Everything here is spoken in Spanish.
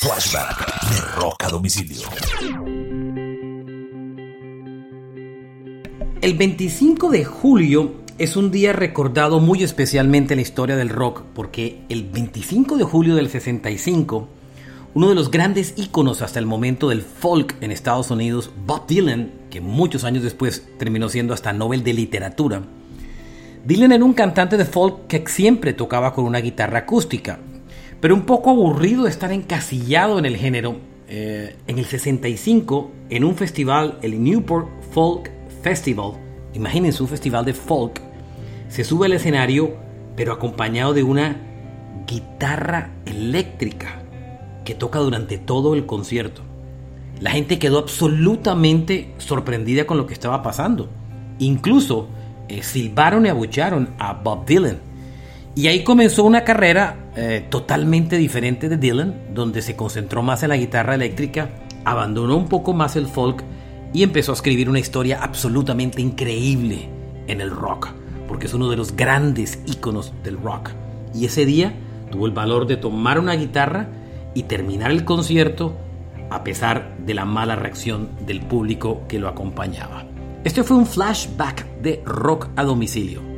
Flashback de Rock a domicilio. El 25 de julio es un día recordado muy especialmente en la historia del rock porque el 25 de julio del 65, uno de los grandes íconos hasta el momento del folk en Estados Unidos, Bob Dylan, que muchos años después terminó siendo hasta Nobel de Literatura, Dylan era un cantante de folk que siempre tocaba con una guitarra acústica, pero un poco aburrido estar encasillado en el género. Eh, en el 65, en un festival, el Newport Folk Festival, imagínense un festival de folk, se sube al escenario, pero acompañado de una guitarra eléctrica que toca durante todo el concierto. La gente quedó absolutamente sorprendida con lo que estaba pasando. Incluso eh, silbaron y abucharon a Bob Dylan. Y ahí comenzó una carrera eh, totalmente diferente de Dylan, donde se concentró más en la guitarra eléctrica, abandonó un poco más el folk y empezó a escribir una historia absolutamente increíble en el rock, porque es uno de los grandes íconos del rock. Y ese día tuvo el valor de tomar una guitarra y terminar el concierto a pesar de la mala reacción del público que lo acompañaba. Este fue un flashback de rock a domicilio.